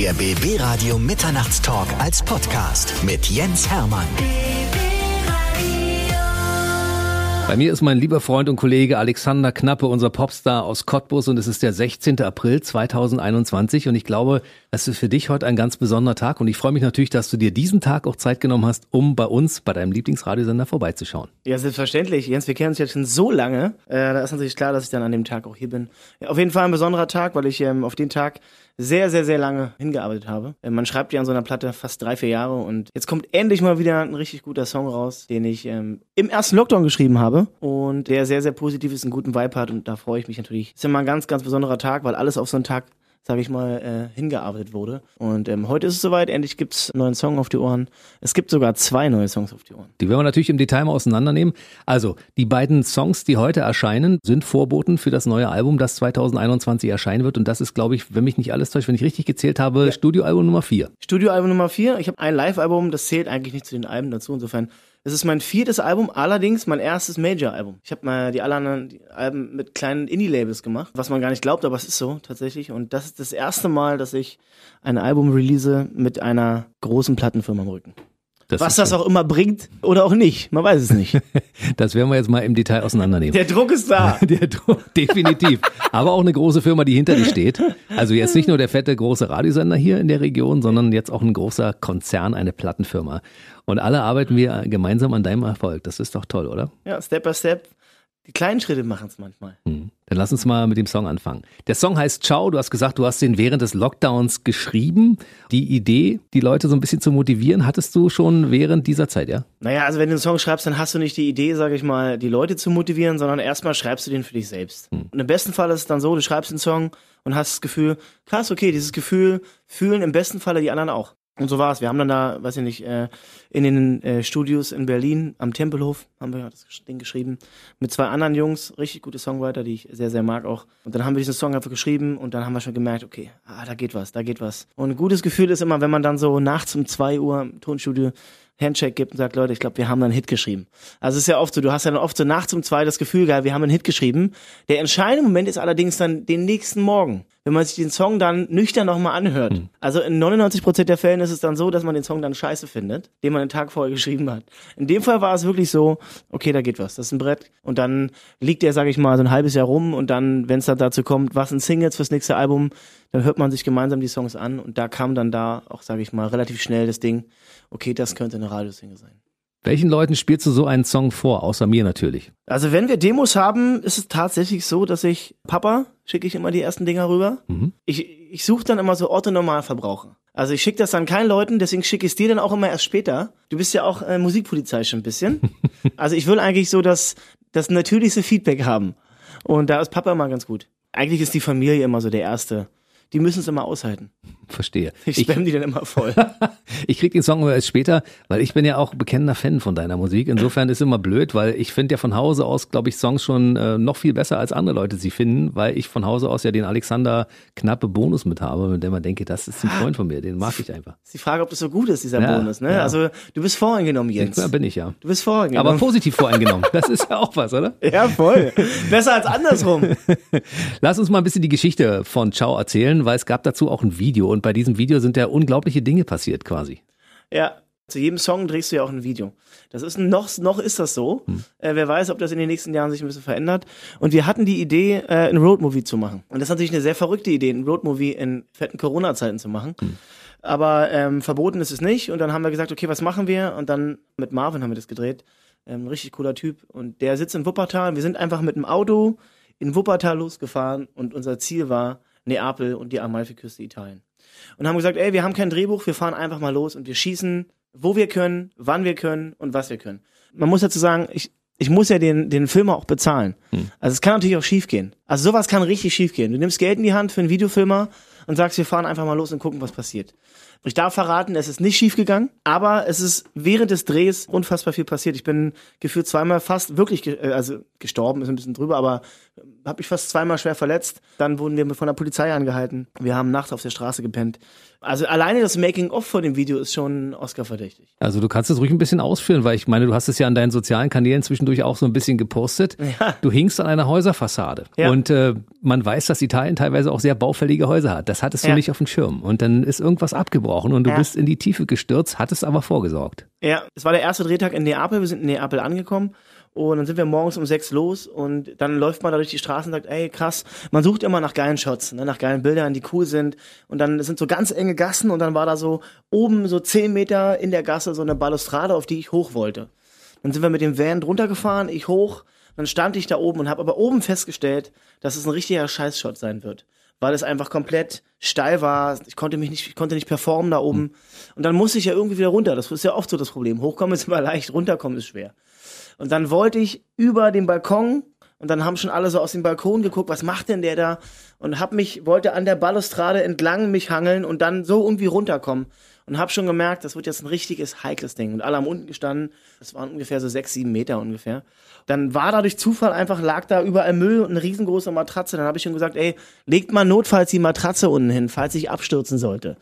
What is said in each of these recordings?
Der BB Radio Mitternachtstalk als Podcast mit Jens Hermann. Bei mir ist mein lieber Freund und Kollege Alexander Knappe, unser Popstar aus Cottbus und es ist der 16. April 2021 und ich glaube, es ist für dich heute ein ganz besonderer Tag und ich freue mich natürlich, dass du dir diesen Tag auch Zeit genommen hast, um bei uns, bei deinem Lieblingsradiosender vorbeizuschauen. Ja, selbstverständlich. Jens, wir kennen uns jetzt schon so lange. Äh, da ist natürlich klar, dass ich dann an dem Tag auch hier bin. Ja, auf jeden Fall ein besonderer Tag, weil ich ähm, auf den Tag sehr, sehr, sehr lange hingearbeitet habe. Äh, man schreibt ja an so einer Platte fast drei, vier Jahre und jetzt kommt endlich mal wieder ein richtig guter Song raus, den ich ähm, im ersten Lockdown geschrieben habe und der sehr, sehr positiv ist, einen guten Vibe hat und da freue ich mich natürlich. Ist mal ein ganz, ganz besonderer Tag, weil alles auf so einen Tag sage ich mal, äh, hingearbeitet wurde. Und ähm, heute ist es soweit, endlich gibt's einen neuen Song auf die Ohren. Es gibt sogar zwei neue Songs auf die Ohren. Die werden wir natürlich im Detail mal auseinandernehmen. Also, die beiden Songs, die heute erscheinen, sind Vorboten für das neue Album, das 2021 erscheinen wird. Und das ist, glaube ich, wenn mich nicht alles täuscht, wenn ich richtig gezählt habe, ja. Studioalbum Nummer 4. Studioalbum Nummer 4. Ich habe ein Live-Album, das zählt eigentlich nicht zu den Alben dazu. Insofern es ist mein viertes Album, allerdings mein erstes Major-Album. Ich habe mal die anderen Alben mit kleinen Indie-Labels gemacht, was man gar nicht glaubt, aber es ist so tatsächlich. Und das ist das erste Mal, dass ich ein Album release mit einer großen Plattenfirma am Rücken. Das Was das auch immer bringt oder auch nicht, man weiß es nicht. das werden wir jetzt mal im Detail auseinandernehmen. Der Druck ist da. Der Druck, definitiv. Aber auch eine große Firma, die hinter dir steht. Also jetzt nicht nur der fette große Radiosender hier in der Region, sondern jetzt auch ein großer Konzern, eine Plattenfirma. Und alle arbeiten wir gemeinsam an deinem Erfolg. Das ist doch toll, oder? Ja, Step by Step. Die kleinen Schritte machen es manchmal. Hm. Dann lass uns mal mit dem Song anfangen. Der Song heißt Ciao. Du hast gesagt, du hast den während des Lockdowns geschrieben. Die Idee, die Leute so ein bisschen zu motivieren, hattest du schon während dieser Zeit, ja? Naja, also wenn du einen Song schreibst, dann hast du nicht die Idee, sage ich mal, die Leute zu motivieren, sondern erstmal schreibst du den für dich selbst. Hm. Und im besten Fall ist es dann so, du schreibst den Song und hast das Gefühl, krass, okay, dieses Gefühl fühlen im besten Falle die anderen auch. Und so war es. Wir haben dann da, weiß ich nicht, äh, in den äh, Studios in Berlin am Tempelhof haben wir das Ding geschrieben mit zwei anderen Jungs, richtig gute Songwriter, die ich sehr sehr mag auch. Und dann haben wir diesen Song einfach geschrieben und dann haben wir schon gemerkt, okay, ah, da geht was, da geht was. Und ein gutes Gefühl ist immer, wenn man dann so nachts um zwei Uhr im Tonstudio Handshake gibt und sagt, Leute, ich glaube, wir haben einen Hit geschrieben. Also es ist ja oft so, du hast ja dann oft so nachts um zwei das Gefühl, geil, wir haben einen Hit geschrieben. Der entscheidende Moment ist allerdings dann den nächsten Morgen, wenn man sich den Song dann nüchtern nochmal anhört. Mhm. Also in 99 Prozent der Fällen ist es dann so, dass man den Song dann scheiße findet, den man den Tag vorher geschrieben hat. In dem Fall war es wirklich so, okay, da geht was, das ist ein Brett. Und dann liegt der, sage ich mal, so ein halbes Jahr rum und dann, wenn es dann dazu kommt, was ein Singles fürs nächste Album, dann hört man sich gemeinsam die Songs an und da kam dann da auch, sage ich mal, relativ schnell das Ding, okay, das könnte eine Radiosingle sein. Welchen Leuten spielst du so einen Song vor, außer mir natürlich? Also wenn wir Demos haben, ist es tatsächlich so, dass ich Papa schicke ich immer die ersten Dinger rüber. Mhm. Ich, ich suche dann immer so Orte Normalverbraucher. Also ich schicke das dann keinen Leuten, deswegen schicke ich es dir dann auch immer erst später. Du bist ja auch äh, Musikpolizei schon ein bisschen. also ich will eigentlich so das, das natürlichste Feedback haben. Und da ist Papa immer ganz gut. Eigentlich ist die Familie immer so der erste die müssen es immer aushalten. Verstehe. Ich spamm die dann immer voll. ich krieg den Song aber erst später, weil ich bin ja auch bekennender Fan von deiner Musik. Insofern ist immer blöd, weil ich finde ja von Hause aus, glaube ich, Songs schon äh, noch viel besser als andere Leute sie finden, weil ich von Hause aus ja den Alexander knappe Bonus mit habe, mit dem man denke, das ist ein Freund von mir, den mag ich einfach. Ist die Frage, ob das so gut ist, dieser ja, Bonus, ne? Ja. Also du bist voreingenommen, Jens. Ja, bin ich ja. Du bist voreingenommen. Aber positiv voreingenommen. Das ist ja auch was, oder? Ja, voll. Besser als andersrum. Lass uns mal ein bisschen die Geschichte von Ciao erzählen, weil es gab dazu auch ein Video und bei diesem Video sind ja unglaubliche Dinge passiert quasi. Ja, zu jedem Song drehst du ja auch ein Video. Das ist noch, noch ist das so. Hm. Äh, wer weiß, ob das in den nächsten Jahren sich ein bisschen verändert. Und wir hatten die Idee, äh, ein Roadmovie zu machen. Und das ist natürlich eine sehr verrückte Idee, ein Roadmovie in fetten Corona-Zeiten zu machen. Hm. Aber ähm, verboten ist es nicht. Und dann haben wir gesagt, okay, was machen wir? Und dann mit Marvin haben wir das gedreht. Ähm, ein richtig cooler Typ. Und der sitzt in Wuppertal. Wir sind einfach mit dem Auto in Wuppertal losgefahren. Und unser Ziel war Neapel und die Amalfiküste Italien. Und haben gesagt, ey, wir haben kein Drehbuch, wir fahren einfach mal los und wir schießen wo wir können, wann wir können und was wir können. Man muss dazu sagen, ich, ich muss ja den, den Filmer auch bezahlen. Hm. Also es kann natürlich auch schief gehen. Also sowas kann richtig schief gehen. Du nimmst Geld in die Hand für einen Videofilmer und sagst, wir fahren einfach mal los und gucken, was passiert. Ich darf verraten, es ist nicht schief gegangen, aber es ist während des Drehs unfassbar viel passiert. Ich bin gefühlt zweimal fast wirklich, ge äh, also gestorben ist ein bisschen drüber, aber habe mich fast zweimal schwer verletzt. Dann wurden wir von der Polizei angehalten. Wir haben nachts auf der Straße gepennt. Also alleine das Making-of von dem Video ist schon Oscar-verdächtig. Also du kannst es ruhig ein bisschen ausführen, weil ich meine, du hast es ja an deinen sozialen Kanälen zwischendurch auch so ein bisschen gepostet. Ja. Du hingst an einer Häuserfassade ja. und äh, man weiß, dass Italien teilweise auch sehr baufällige Häuser hat. Das hattest du ja. nicht auf dem Schirm und dann ist irgendwas abgebrochen und du bist in die Tiefe gestürzt, hattest aber vorgesorgt. Ja, es war der erste Drehtag in Neapel. Wir sind in Neapel angekommen und dann sind wir morgens um sechs los und dann läuft man da durch die Straßen und sagt, ey krass, man sucht immer nach geilen Shots, ne, nach geilen Bildern, die cool sind. Und dann sind so ganz enge Gassen und dann war da so oben so zehn Meter in der Gasse so eine Balustrade, auf die ich hoch wollte. Dann sind wir mit dem Van drunter gefahren, ich hoch, dann stand ich da oben und habe aber oben festgestellt, dass es ein richtiger Scheißshot sein wird. Weil es einfach komplett steil war. Ich konnte mich nicht, ich konnte nicht performen da oben. Und dann musste ich ja irgendwie wieder runter. Das ist ja oft so das Problem. Hochkommen ist immer leicht, runterkommen ist schwer. Und dann wollte ich über den Balkon und dann haben schon alle so aus dem Balkon geguckt, was macht denn der da? Und hab mich, wollte an der Balustrade entlang mich hangeln und dann so irgendwie runterkommen. Und hab schon gemerkt, das wird jetzt ein richtiges heikles Ding. Und alle haben unten gestanden, das waren ungefähr so sechs, sieben Meter ungefähr. Dann war da durch Zufall einfach, lag da überall Müll und eine riesengroße Matratze. Dann habe ich schon gesagt, ey, legt mal notfalls die Matratze unten hin, falls ich abstürzen sollte.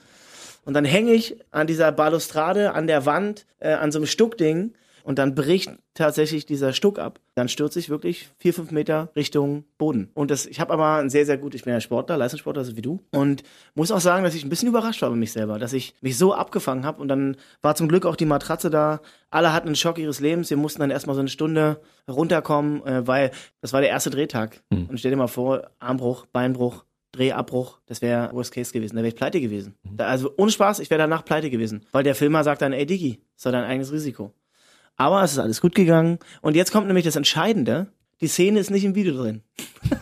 Und dann hänge ich an dieser Balustrade, an der Wand, äh, an so einem Stuckding und dann bricht tatsächlich dieser Stuck ab. Dann stürze ich wirklich vier, fünf Meter Richtung Boden. Und das, ich habe aber ein sehr, sehr gut, ich bin ja Sportler, Leistungssportler, so wie du. Und muss auch sagen, dass ich ein bisschen überrascht war bei mich selber, dass ich mich so abgefangen habe. Und dann war zum Glück auch die Matratze da. Alle hatten einen Schock ihres Lebens. Wir mussten dann erstmal so eine Stunde runterkommen, äh, weil das war der erste Drehtag. Mhm. Und stell dir mal vor, Armbruch, Beinbruch, Drehabbruch, das wäre Worst Case gewesen. Da wäre ich pleite gewesen. Mhm. also ohne Spaß, ich wäre danach pleite gewesen. Weil der Filmer sagt dann, ey Diggi, ist doch dein eigenes Risiko. Aber es ist alles gut gegangen. Und jetzt kommt nämlich das Entscheidende. Die Szene ist nicht im Video drin.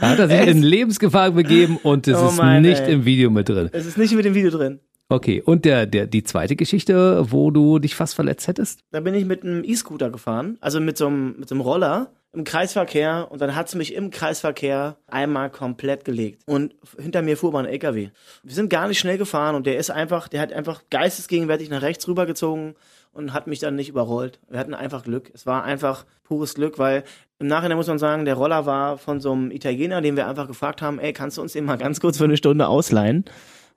da hat er sich es, in Lebensgefahr begeben und es oh ist Mann, nicht ey. im Video mit drin. Es ist nicht mit dem Video drin. Okay, und der, der, die zweite Geschichte, wo du dich fast verletzt hättest? Da bin ich mit einem E-Scooter gefahren, also mit so einem, mit so einem Roller im Kreisverkehr und dann hat sie mich im Kreisverkehr einmal komplett gelegt. Und hinter mir fuhr mal ein LKW. Wir sind gar nicht schnell gefahren und der ist einfach, der hat einfach geistesgegenwärtig nach rechts rübergezogen und hat mich dann nicht überrollt. Wir hatten einfach Glück. Es war einfach pures Glück, weil im Nachhinein muss man sagen, der Roller war von so einem Italiener, den wir einfach gefragt haben, ey, kannst du uns den mal ganz kurz für eine Stunde ausleihen?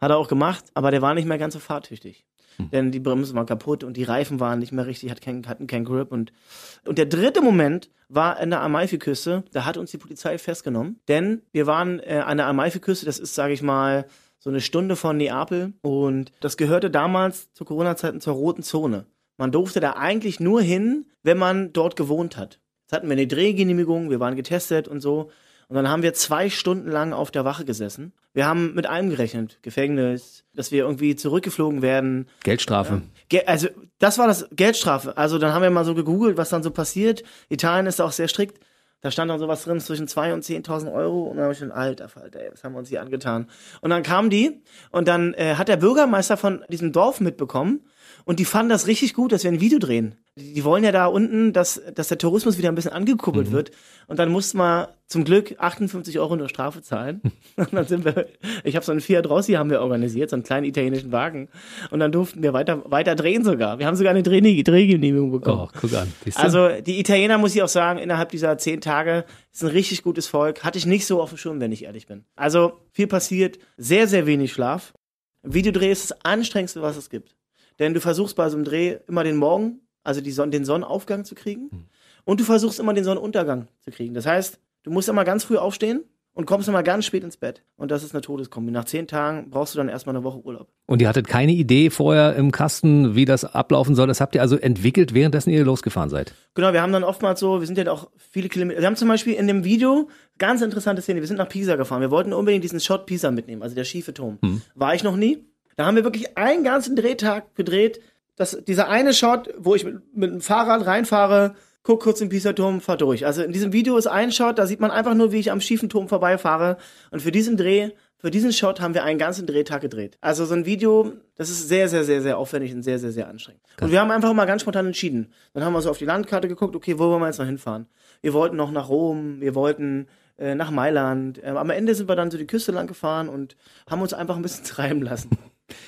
Hat er auch gemacht, aber der war nicht mehr ganz so fahrtüchtig. Hm. Denn die Bremsen waren kaputt und die Reifen waren nicht mehr richtig, hatten keinen kein Grip. Und, und der dritte Moment war in der Amalfi-Küste. Da hat uns die Polizei festgenommen. Denn wir waren äh, an der Amalfi-Küste, das ist, sage ich mal, so eine Stunde von Neapel. Und das gehörte damals zu Corona-Zeiten zur roten Zone. Man durfte da eigentlich nur hin, wenn man dort gewohnt hat. Jetzt hatten wir eine Drehgenehmigung, wir waren getestet und so. Und dann haben wir zwei Stunden lang auf der Wache gesessen. Wir haben mit allem gerechnet. Gefängnis, dass wir irgendwie zurückgeflogen werden. Geldstrafe. Ge also, das war das Geldstrafe. Also, dann haben wir mal so gegoogelt, was dann so passiert. Italien ist auch sehr strikt. Da stand dann sowas drin zwischen 2.000 und 10.000 Euro. Und dann habe ich schon, alter Falter, ey, was haben wir uns hier angetan? Und dann kamen die und dann äh, hat der Bürgermeister von diesem Dorf mitbekommen und die fanden das richtig gut, dass wir ein Video drehen. Die, wollen ja da unten, dass, dass der Tourismus wieder ein bisschen angekuppelt mhm. wird. Und dann mussten wir zum Glück 58 Euro nur Strafe zahlen. und dann sind wir, ich habe so einen Fiat Rossi haben wir organisiert, so einen kleinen italienischen Wagen. Und dann durften wir weiter, weiter drehen sogar. Wir haben sogar eine Dreh Drehgenehmigung bekommen. Oh, guck an. Also die Italiener, muss ich auch sagen, innerhalb dieser zehn Tage ist ein richtig gutes Volk. Hatte ich nicht so auf dem Schirm, wenn ich ehrlich bin. Also viel passiert, sehr, sehr wenig Schlaf. Videodreh ist das anstrengendste, was es gibt. Denn du versuchst bei so einem Dreh immer den Morgen, also die Son den Sonnenaufgang zu kriegen. Mhm. Und du versuchst immer den Sonnenuntergang zu kriegen. Das heißt, du musst immer ganz früh aufstehen und kommst immer ganz spät ins Bett. Und das ist eine Todeskombi. Nach zehn Tagen brauchst du dann erstmal eine Woche Urlaub. Und ihr hattet keine Idee vorher im Kasten, wie das ablaufen soll. Das habt ihr also entwickelt, währenddessen ihr losgefahren seid. Genau, wir haben dann oftmals so, wir sind ja auch viele Kilometer. Wir haben zum Beispiel in dem Video ganz interessante Szene. Wir sind nach Pisa gefahren. Wir wollten unbedingt diesen Shot Pisa mitnehmen, also der schiefe Turm. Hm. War ich noch nie. Da haben wir wirklich einen ganzen Drehtag gedreht. Das, dieser eine Shot, wo ich mit, mit dem Fahrrad reinfahre, guck kurz im Pisa-Turm, fahr durch. Also in diesem Video ist ein Shot, da sieht man einfach nur, wie ich am schiefen Turm vorbeifahre. Und für diesen Dreh, für diesen Shot haben wir einen ganzen Drehtag gedreht. Also so ein Video, das ist sehr, sehr, sehr, sehr aufwendig und sehr, sehr, sehr anstrengend. Geil. Und wir haben einfach mal ganz spontan entschieden. Dann haben wir so auf die Landkarte geguckt, okay, wo wollen wir jetzt noch hinfahren? Wir wollten noch nach Rom, wir wollten äh, nach Mailand. Äh, am Ende sind wir dann so die Küste lang gefahren und haben uns einfach ein bisschen treiben lassen.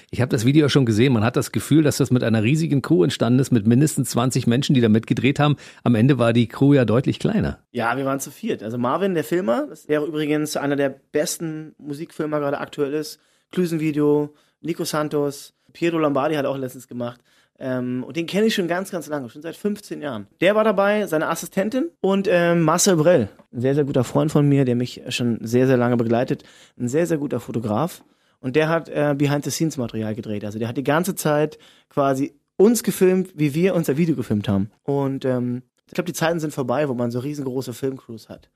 Ich habe das Video schon gesehen. Man hat das Gefühl, dass das mit einer riesigen Crew entstanden ist, mit mindestens 20 Menschen, die da mitgedreht haben. Am Ende war die Crew ja deutlich kleiner. Ja, wir waren zu viert. Also Marvin, der Filmer, der übrigens einer der besten Musikfilmer gerade aktuell ist. Klüsenvideo, Nico Santos, Piero Lombardi hat auch letztens gemacht. Ähm, und den kenne ich schon ganz, ganz lange, schon seit 15 Jahren. Der war dabei, seine Assistentin und ähm, Marcel Brell, ein sehr, sehr guter Freund von mir, der mich schon sehr, sehr lange begleitet. Ein sehr, sehr guter Fotograf. Und der hat äh, Behind-the-Scenes-Material gedreht. Also der hat die ganze Zeit quasi uns gefilmt, wie wir unser Video gefilmt haben. Und ähm, ich glaube, die Zeiten sind vorbei, wo man so riesengroße Filmcrews hat.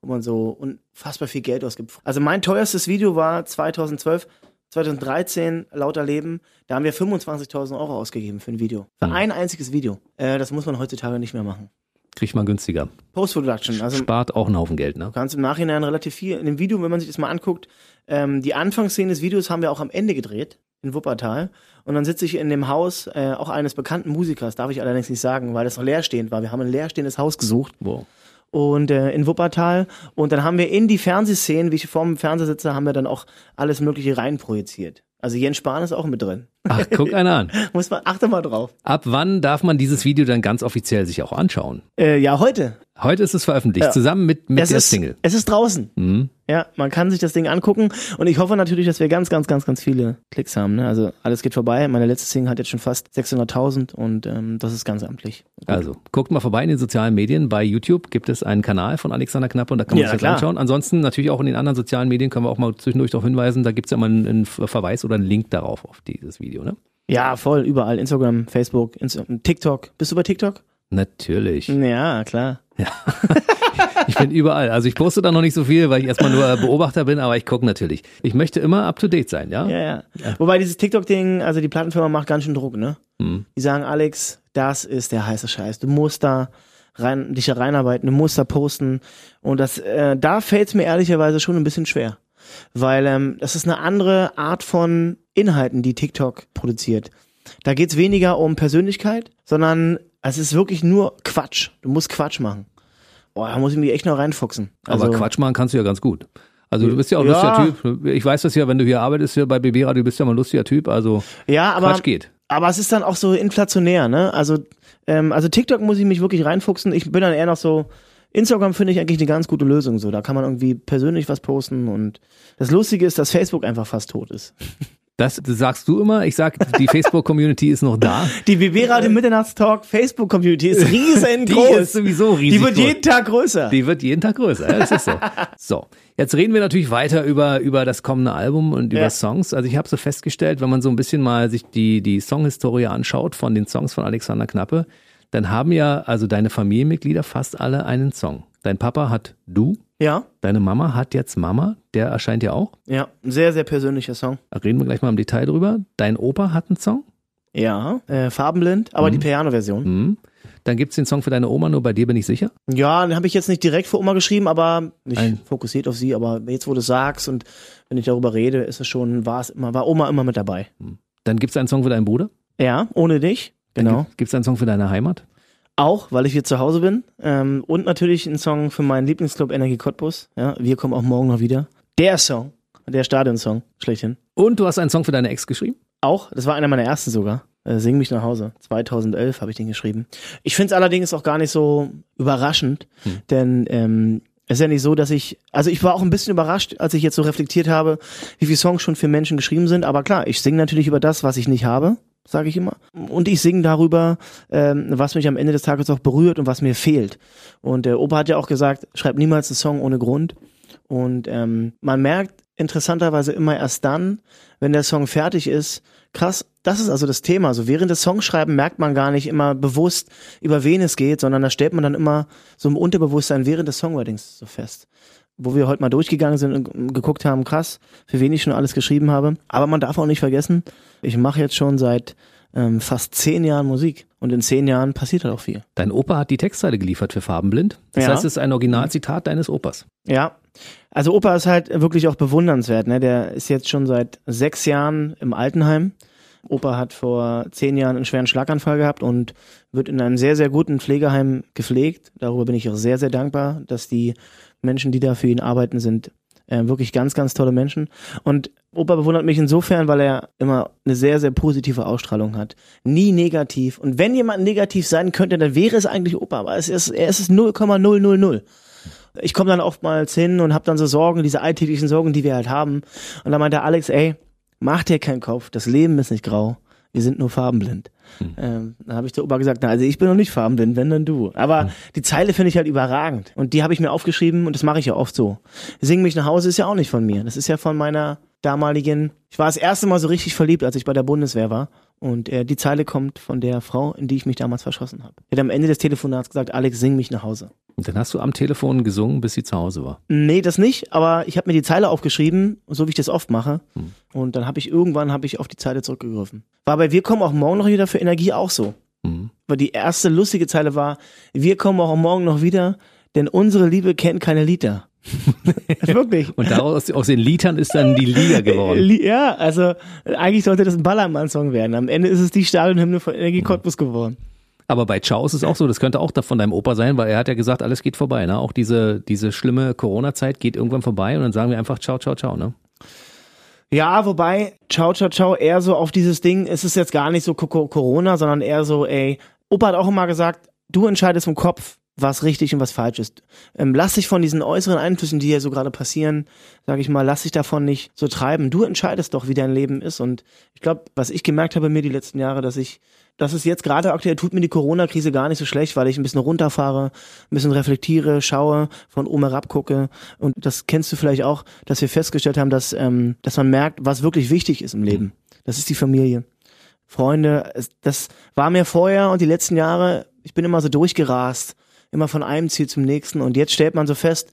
Wo man so unfassbar viel Geld ausgibt. Also mein teuerstes Video war 2012 2013 lauter Leben, da haben wir 25.000 Euro ausgegeben für ein Video. Für Mhm. ein einziges Video. Äh, das muss man heutzutage nicht mehr machen. Kriegt man günstiger. Post-Production, also Spart auch einen Haufen Geld, ne? ganz im Nachhinein relativ viel. In dem Video, wenn man sich das mal anguckt, ähm, die Anfangsszene des Videos haben wir auch am Ende gedreht, in Wuppertal. Und dann sitze ich in dem Haus äh, auch eines bekannten Musikers, darf ich allerdings nicht sagen, weil das noch leerstehend war. Wir haben ein leerstehendes Haus gesucht Wow. und äh, in Wuppertal. Und dann haben wir in die Fernsehszenen, wie ich vorm Fernseher sitze, haben wir dann auch alles Mögliche reinprojiziert. Also Jens Spahn ist auch mit drin. Ach, guck einer an. Muss man, achte mal drauf. Ab wann darf man dieses Video dann ganz offiziell sich auch anschauen? Äh, ja, heute. Heute ist es veröffentlicht, Ja. zusammen mit, mit es der ist, Single. Es ist draußen. Mhm. Ja, man kann sich das Ding angucken und ich hoffe natürlich, dass wir ganz, ganz, ganz, ganz viele Klicks haben. Ne? Also alles geht vorbei. Meine letzte Single hat jetzt schon fast 600.000 und ähm, das ist ganz amtlich. Also, guckt mal vorbei in den sozialen Medien. Bei YouTube gibt es einen Kanal von Alexander Knappe und da kann man Ja, sich das anschauen. Ansonsten natürlich auch in den anderen sozialen Medien können wir auch mal zwischendurch darauf hinweisen. Da gibt es ja mal einen Verweis oder einen Link darauf, auf dieses Video, ne? Ja, voll, überall. Instagram, Facebook, Insta TikTok. Bist du bei TikTok? Natürlich. Ja, klar. Ich bin überall. Also ich poste da noch nicht so viel, weil ich erstmal nur Beobachter bin, aber ich gucke natürlich. Ich möchte immer up to date sein, ja? Ja, ja. Wobei dieses TikTok-Ding, also die Plattenfirma macht ganz schön Druck, ne? Hm. Die sagen, Alex, das ist der heiße Scheiß. Du musst da rein, dich da reinarbeiten, du musst da posten. Und das, äh, da fällt es mir ehrlicherweise schon ein bisschen schwer. Weil ähm, das ist eine andere Art von Inhalten, die TikTok produziert. Da geht's weniger um Persönlichkeit, sondern es ist wirklich nur Quatsch. Du musst Quatsch machen. Boah, da muss ich mich echt noch reinfuchsen. Aber Also- Quatsch machen kannst du ja ganz gut. Also du bist ja auch ein Ja. lustiger Typ. Ich weiß das ja, wenn du hier arbeitest hier bei BB Radio, du bist ja mal ein lustiger Typ. Also Ja, aber Quatsch geht. Aber es ist dann auch so inflationär, ne? Also, ähm, also TikTok muss ich mich wirklich reinfuchsen. Ich bin dann eher noch so. Instagram finde ich eigentlich eine ganz gute Lösung. So, da kann man irgendwie persönlich was posten und das Lustige ist, dass Facebook einfach fast tot ist. Das sagst du immer. Ich sag, die Facebook-Community ist noch da. Die BB Radio Mitternachtstalk Facebook Community ist riesengroß. Die ist sowieso riesig. Die wird groß. jeden Tag größer. Die wird jeden Tag größer. Ja, das ist so. so, jetzt reden wir natürlich weiter über, über das kommende Album und über Ja. Songs. Also ich habe so festgestellt, wenn man so ein bisschen mal sich die, die Songhistorie anschaut von den Songs von Alexander Knappe, dann haben ja also deine Familienmitglieder fast alle einen Song. Dein Papa hat Du, ja, deine Mama hat jetzt Mama, der erscheint ja auch. ja, ein sehr, sehr persönlicher Song. Reden wir gleich mal im Detail drüber. Dein Opa hat einen Song. Ja, äh, farbenblind, aber die Piano-Version. Mhm. Dann gibt's den Song für deine Oma, nur bei dir bin ich sicher. Ja, den habe ich jetzt nicht direkt für Oma geschrieben, aber nicht Ein- fokussiert auf sie. Aber jetzt, wo du sagst und wenn ich darüber rede, ist es schon, war es immer, war Oma immer mit dabei. Dann gibt's einen Song für deinen Bruder. Ja, ohne dich. Genau. gibt- Gibt's einen Song für deine Heimat. Auch, weil ich hier zu Hause bin. Ähm, und natürlich ein Song für meinen Lieblingsclub Energie Cottbus. Ja, wir kommen auch morgen noch wieder. Der Song, der Stadionsong, schlechthin. Und du hast einen Song für deine Ex geschrieben. Auch, das war einer meiner ersten sogar. Äh, Sing mich nach Hause. 2011 habe ich den geschrieben. Ich finde es allerdings auch gar nicht so überraschend, denn ähm, es ist ja nicht so, dass ich, also ich war auch ein bisschen überrascht, als ich jetzt so reflektiert habe, wie viele Songs schon für Menschen geschrieben sind. Aber klar, ich singe natürlich über das, was ich nicht habe, sage ich immer. Und ich singe darüber, ähm, was mich am Ende des Tages auch berührt und was mir fehlt. Und der Opa hat ja auch gesagt, schreib niemals einen Song ohne Grund. Und ähm, man merkt interessanterweise immer erst dann, wenn der Song fertig ist, krass, das ist also das Thema. So während des Songschreiben merkt man gar nicht immer bewusst, über wen es geht, sondern da stellt man dann immer so im Unterbewusstsein während des Songwritings so fest. Wo wir heute mal durchgegangen sind und geguckt haben, krass, für wen ich schon alles geschrieben habe. Aber man darf auch nicht vergessen, ich mache jetzt schon seit ähm, fast zehn Jahren Musik. Und in zehn Jahren passiert halt auch viel. Dein Opa hat die Textzeile geliefert für Farbenblind. Das Ja. heißt, es ist ein Originalzitat deines Opas. Ja. Also Opa ist halt wirklich auch bewundernswert. Ne? Der ist jetzt schon seit sechs Jahren im Altenheim. Opa hat vor zehn Jahren einen schweren Schlaganfall gehabt und wird in einem sehr, sehr guten Pflegeheim gepflegt. Darüber bin ich auch sehr, sehr dankbar, dass die Menschen, die da für ihn arbeiten, sind äh, wirklich ganz, ganz tolle Menschen. Und Opa bewundert mich insofern, weil er immer eine sehr, sehr positive Ausstrahlung hat. Nie negativ. Und wenn jemand negativ sein könnte, dann wäre es eigentlich Opa, aber es ist, er ist 0,000. Ich komme dann oftmals hin und habe dann so Sorgen, diese alltäglichen Sorgen, die wir halt haben. Und dann meint der Alex, ey, mach dir keinen Kopf, das Leben ist nicht grau, wir sind nur farbenblind. Hm. Ähm, dann habe ich der Opa gesagt, na, also ich bin noch nicht farbenblind, wenn dann du. Aber hm. die Zeile finde ich halt überragend. Und die habe ich mir aufgeschrieben und das mache ich ja oft so. Sing mich nach Hause ist ja auch nicht von mir. Das ist ja von meiner damaligen, ich war das erste Mal so richtig verliebt, als ich bei der Bundeswehr war. Und äh, die Zeile kommt von der Frau, in die ich mich damals verschossen habe. Die hat am Ende des Telefonats gesagt, Alex, sing mich nach Hause. Und dann hast du am Telefon gesungen, bis sie zu Hause war? Nee, das nicht, aber ich habe mir die Zeile aufgeschrieben, so wie ich das oft mache. Hm. Und dann habe ich irgendwann hab ich auf die Zeile zurückgegriffen. War bei Wir kommen auch morgen noch wieder für Energie auch so. Hm. Weil die erste lustige Zeile war, wir kommen auch morgen noch wieder, denn unsere Liebe kennt keine Lieder. Wirklich. Und daraus aus den Litern ist dann die Liga geworden. Ja, also eigentlich sollte das ein Ballermann-Song werden. Am Ende ist es die Stadionhymne von Energie Cottbus geworden. Aber bei Ciao ist es auch so, das könnte auch von deinem Opa sein, weil er hat ja gesagt, alles geht vorbei. Ne? Auch diese, diese schlimme Corona-Zeit geht irgendwann vorbei und dann sagen wir einfach Ciao, Ciao, Ciao. Ne? Ja, wobei Ciao, Ciao, Ciao eher so auf dieses Ding, es ist jetzt gar nicht so Corona, sondern eher so, ey, Opa hat auch immer gesagt, du entscheidest im Kopf, was richtig und was falsch ist. Ähm, lass dich von diesen äußeren Einflüssen, die hier so gerade passieren, sag ich mal, lass dich davon nicht so treiben. Du entscheidest doch, wie dein Leben ist. Und ich glaube, was ich gemerkt habe mir die letzten Jahre, dass ich, dass es jetzt gerade aktuell tut mir die Corona-Krise gar nicht so schlecht, weil ich ein bisschen runterfahre, ein bisschen reflektiere, schaue, von oben herab gucke. Und das kennst du vielleicht auch, dass wir festgestellt haben, dass, ähm, dass man merkt, was wirklich wichtig ist im Leben. Das ist die Familie. Freunde, das war mir vorher und die letzten Jahre, ich bin immer so durchgerast immer von einem Ziel zum nächsten. Und jetzt stellt man so fest,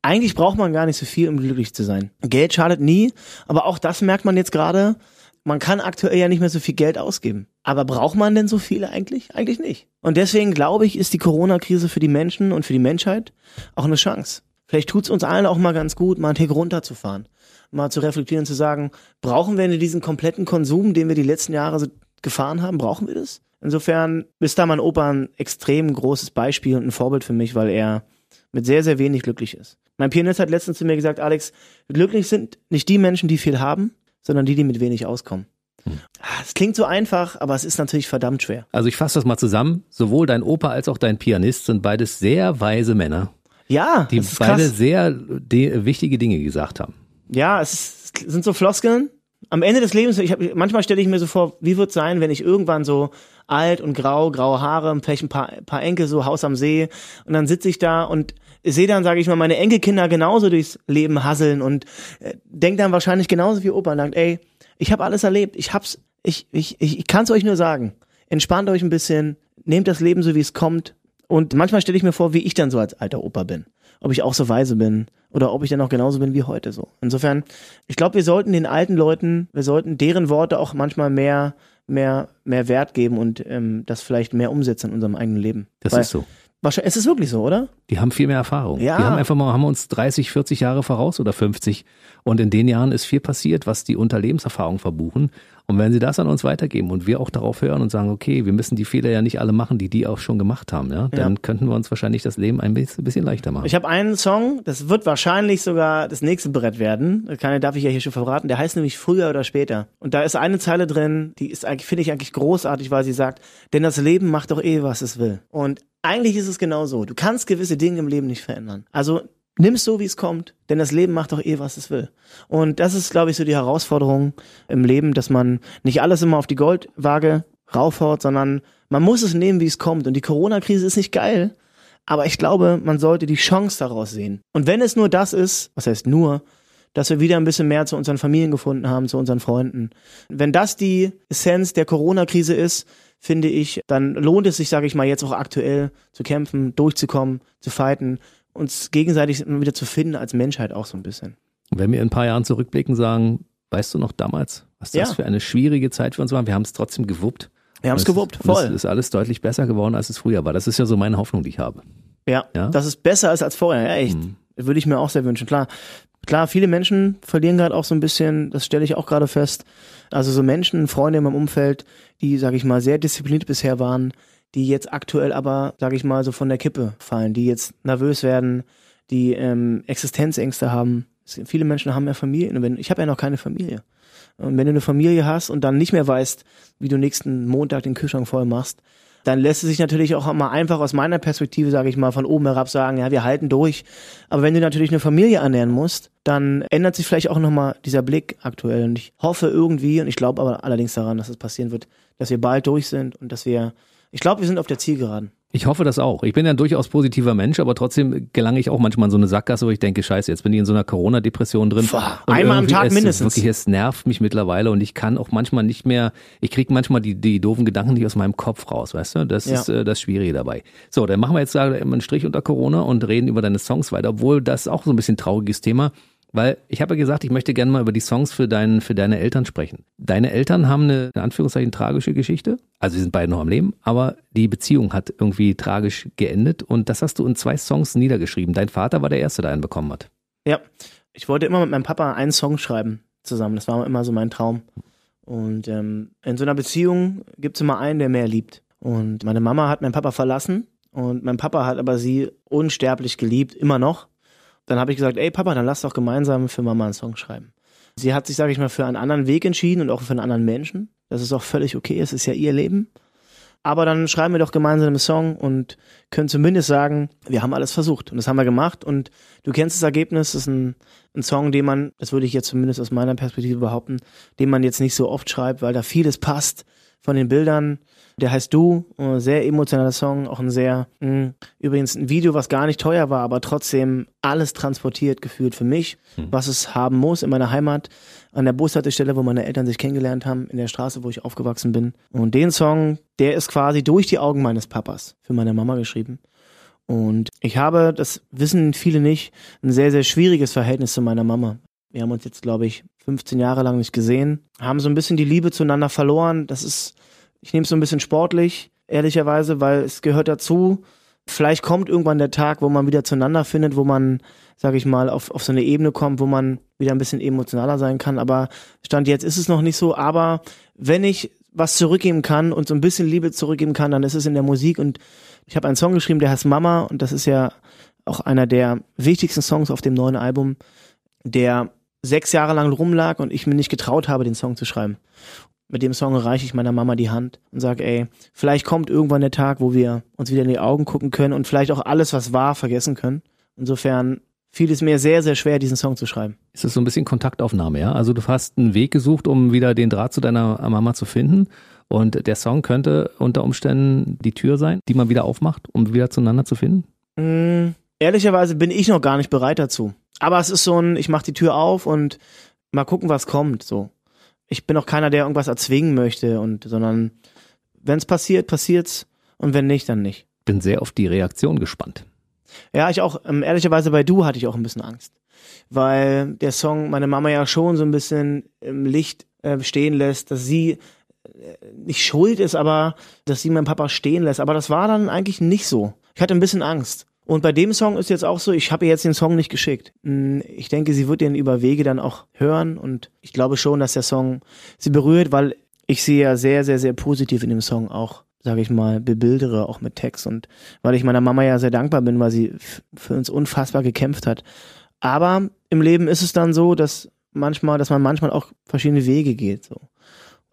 eigentlich braucht man gar nicht so viel, um glücklich zu sein. Geld schadet nie, aber auch das merkt man jetzt gerade. Man kann aktuell ja nicht mehr so viel Geld ausgeben. Aber braucht man denn so viele eigentlich? Eigentlich nicht. Und deswegen glaube ich, ist die Corona-Krise für die Menschen und für die Menschheit auch eine Chance. Vielleicht tut es uns allen auch mal ganz gut, mal einen Tick runterzufahren. Mal zu reflektieren, zu sagen, brauchen wir denn diesen kompletten Konsum, den wir die letzten Jahre so gefahren haben? Brauchen wir das? Insofern ist da mein Opa ein extrem großes Beispiel und ein Vorbild für mich, weil er mit sehr, sehr wenig glücklich ist. Mein Pianist hat letztens zu mir gesagt, Alex, glücklich sind nicht die Menschen, die viel haben, sondern die, die mit wenig auskommen. Hm. Ah, es klingt so einfach, aber es ist natürlich verdammt schwer. Also ich fasse das mal zusammen. Sowohl dein Opa als auch dein Pianist sind beides sehr weise Männer. Ja, die beide krass. sehr wichtige Dinge gesagt haben. Ja, es sind so Floskeln. Am Ende des Lebens, ich hab, manchmal stelle ich mir so vor, wie wird es sein, wenn ich irgendwann so alt und grau, graue Haare, vielleicht ein paar, paar Enkel, so Haus am See. Und dann sitze ich da und sehe dann, sage ich mal, meine Enkelkinder genauso durchs Leben hasseln und äh, denke dann wahrscheinlich genauso wie Opa und sagt, ey, ich habe alles erlebt, ich hab's, ich, ich, ich, ich kann es euch nur sagen. Entspannt euch ein bisschen, nehmt das Leben so, wie es kommt. Und manchmal stelle ich mir vor, wie ich dann so als alter Opa bin. Ob ich auch so weise bin oder ob ich dann auch genauso bin wie heute so. Insofern, ich glaube, wir sollten den alten Leuten, wir sollten deren Worte auch manchmal mehr mehr, mehr Wert geben und ähm, das vielleicht mehr umsetzen in unserem eigenen Leben. Das Weil, ist so. Wahrscheinlich, es ist wirklich so, oder? Die haben viel mehr Erfahrung. Ja. Die haben einfach mal, haben uns 30, 40 Jahre voraus oder 50. Und in den Jahren ist viel passiert, was die unter Lebenserfahrung verbuchen. Und wenn sie das an uns weitergeben und wir auch darauf hören und sagen, okay, wir müssen die Fehler ja nicht alle machen, die die auch schon gemacht haben, ja, dann ja. könnten wir uns wahrscheinlich das Leben ein bisschen leichter machen. Ich habe einen Song, das wird wahrscheinlich sogar das nächste Brett werden. Keine darf ich ja hier schon verraten. Der heißt nämlich früher oder später. Und da ist eine Zeile drin, die ist eigentlich, finde ich eigentlich großartig, weil sie sagt, denn das Leben macht doch eh, was es will. Und eigentlich ist es genau so. Du kannst gewisse Dinge im Leben nicht verändern. Also nimm es so, wie es kommt, denn das Leben macht doch eh, was es will. Und das ist, glaube ich, so die Herausforderung im Leben, dass man nicht alles immer auf die Goldwaage raufhaut, sondern man muss es nehmen, wie es kommt. Und die Corona-Krise ist nicht geil, aber ich glaube, man sollte die Chance daraus sehen. Und wenn es nur das ist, was heißt nur, dass wir wieder ein bisschen mehr zu unseren Familien gefunden haben, zu unseren Freunden. Wenn das die Essenz der Corona-Krise ist, finde ich, dann lohnt es sich, sage ich mal, jetzt auch aktuell zu kämpfen, durchzukommen, zu fighten uns gegenseitig wieder zu finden als Menschheit auch so ein bisschen. wenn wir in ein paar Jahren zurückblicken, sagen, weißt du noch damals, was das ja. für eine schwierige Zeit für uns war? Wir haben es trotzdem gewuppt. Wir haben es gewuppt, voll. Es ist alles deutlich besser geworden, als es früher war. Das ist ja so meine Hoffnung, die ich habe. Ja, ja? das ist besser als, als vorher. Ja, echt. Mhm. Würde ich mir auch sehr wünschen. Klar, klar, viele Menschen verlieren gerade auch so ein bisschen, das stelle ich auch gerade fest. Also so Menschen, Freunde in meinem Umfeld, die, sage ich mal, sehr diszipliniert bisher waren, die jetzt aktuell aber, sage ich mal, so von der Kippe fallen, die jetzt nervös werden, die ähm, Existenzängste haben. Viele Menschen haben ja Familien wenn, ich habe ja noch keine Familie. Und wenn du eine Familie hast und dann nicht mehr weißt, wie du nächsten Montag den Kühlschrank voll machst, dann lässt es sich natürlich auch mal einfach aus meiner Perspektive, sage ich mal, von oben herab sagen, ja, wir halten durch. Aber wenn du natürlich eine Familie ernähren musst, dann ändert sich vielleicht auch nochmal dieser Blick aktuell. Und ich hoffe irgendwie, und ich glaube aber allerdings daran, dass es das passieren wird, dass wir bald durch sind und dass wir, ich glaube, wir sind auf der Zielgeraden. Ich hoffe das auch. Ich bin ja ein durchaus positiver Mensch, aber trotzdem gelange ich auch manchmal in so eine Sackgasse, wo ich denke, scheiße, jetzt bin ich in so einer Corona-Depression drin. Boah, einmal am Tag es, mindestens. Wirklich, es nervt mich mittlerweile und ich kann auch manchmal nicht mehr, ich kriege manchmal die, die doofen Gedanken nicht aus meinem Kopf raus, weißt du? Das Ja. ist äh, das Schwierige dabei. So, dann machen wir jetzt da einen Strich unter Corona und reden über deine Songs weiter, obwohl das auch so ein bisschen trauriges Thema. Weil ich habe ja gesagt, ich möchte gerne mal über die Songs für, dein, für deine Eltern sprechen. Deine Eltern haben eine, in Anführungszeichen, tragische Geschichte. Also sie sind beide noch am Leben, aber die Beziehung hat irgendwie tragisch geendet und das hast du in zwei Songs niedergeschrieben. Dein Vater war der Erste, der einen bekommen hat. Ja, ich wollte immer mit meinem Papa einen Song schreiben zusammen. Das war immer so mein Traum. Und ähm, in so einer Beziehung gibt es immer einen, der mehr liebt. Und meine Mama hat meinen Papa verlassen und mein Papa hat aber sie unsterblich geliebt, immer noch. Dann habe ich gesagt, ey Papa, dann lass doch gemeinsam für Mama einen Song schreiben. Sie hat sich, sage ich mal, für einen anderen Weg entschieden und auch für einen anderen Menschen. Das ist auch völlig okay, es ist ja ihr Leben. Aber dann schreiben wir doch gemeinsam einen Song und können zumindest sagen, wir haben alles versucht. Und das haben wir gemacht. Und du kennst das Ergebnis, das ist ein, ein Song, den man, das würde ich jetzt zumindest aus meiner Perspektive behaupten, den man jetzt nicht so oft schreibt, weil da vieles passt von den Bildern. Der heißt Du, äh, sehr emotionaler Song, auch ein sehr, mh, übrigens ein Video, was gar nicht teuer war, aber trotzdem alles transportiert gefühlt für mich, was es haben muss in meiner Heimat, an der Bushaltestelle, wo meine Eltern sich kennengelernt haben, in der Straße, wo ich aufgewachsen bin. Und den Song, der ist quasi durch die Augen meines Papas für meine Mama geschrieben. Und ich habe, das wissen viele nicht, ein sehr, sehr schwieriges Verhältnis zu meiner Mama. Wir haben uns jetzt, glaube ich, 15 Jahre lang nicht gesehen, haben so ein bisschen die Liebe zueinander verloren. Das ist, ich nehme es so ein bisschen sportlich, ehrlicherweise, weil es gehört dazu. Vielleicht kommt irgendwann der Tag, wo man wieder zueinander findet, wo man, sage ich mal, auf, auf so eine Ebene kommt, wo man wieder ein bisschen emotionaler sein kann. Aber Stand jetzt ist es noch nicht so. Aber wenn ich was zurückgeben kann und so ein bisschen Liebe zurückgeben kann, dann ist es in der Musik. Und ich habe einen Song geschrieben, der heißt Mama. Und das ist ja auch einer der wichtigsten Songs auf dem neuen Album, der sechs Jahre lang rumlag und ich mir nicht getraut habe, den Song zu schreiben. Mit dem Song reiche ich meiner Mama die Hand und sage, ey, vielleicht kommt irgendwann der Tag, wo wir uns wieder in die Augen gucken können und vielleicht auch alles, was war, vergessen können. Insofern fiel es mir sehr, sehr schwer, diesen Song zu schreiben. Ist das so ein bisschen Kontaktaufnahme, ja? Also du hast einen Weg gesucht, um wieder den Draht zu deiner Mama zu finden. Und der Song könnte unter Umständen die Tür sein, die man wieder aufmacht, um wieder zueinander zu finden? Mm, ehrlicherweise bin ich noch gar nicht bereit dazu. Aber es ist so ein, ich mach die Tür auf und mal gucken, was kommt. So, ich bin auch keiner, der irgendwas erzwingen möchte und, sondern wenn es passiert, passiert's und wenn nicht, dann nicht. Bin sehr auf die Reaktion gespannt. Ja, ich auch, ähm, ehrlicherweise bei Du hatte ich auch ein bisschen Angst. Weil der Song meine Mama ja schon so ein bisschen im Licht äh, stehen lässt, dass sie äh, nicht schuld ist, aber dass sie meinen Papa stehen lässt. Aber das war dann eigentlich nicht so. Ich hatte ein bisschen Angst. Und bei dem Song ist jetzt auch so, ich habe ihr jetzt den Song nicht geschickt. Mm, Ich denke, sie wird den über Wege dann auch hören und ich glaube schon, dass der Song sie berührt, weil ich sie ja sehr, sehr, sehr positiv in dem Song auch, sage ich mal, bebildere, auch mit Text und weil ich meiner Mama ja sehr dankbar bin, weil sie für uns unfassbar gekämpft hat. Aber im Leben ist es dann so, dass manchmal, dass man manchmal auch verschiedene Wege geht. So.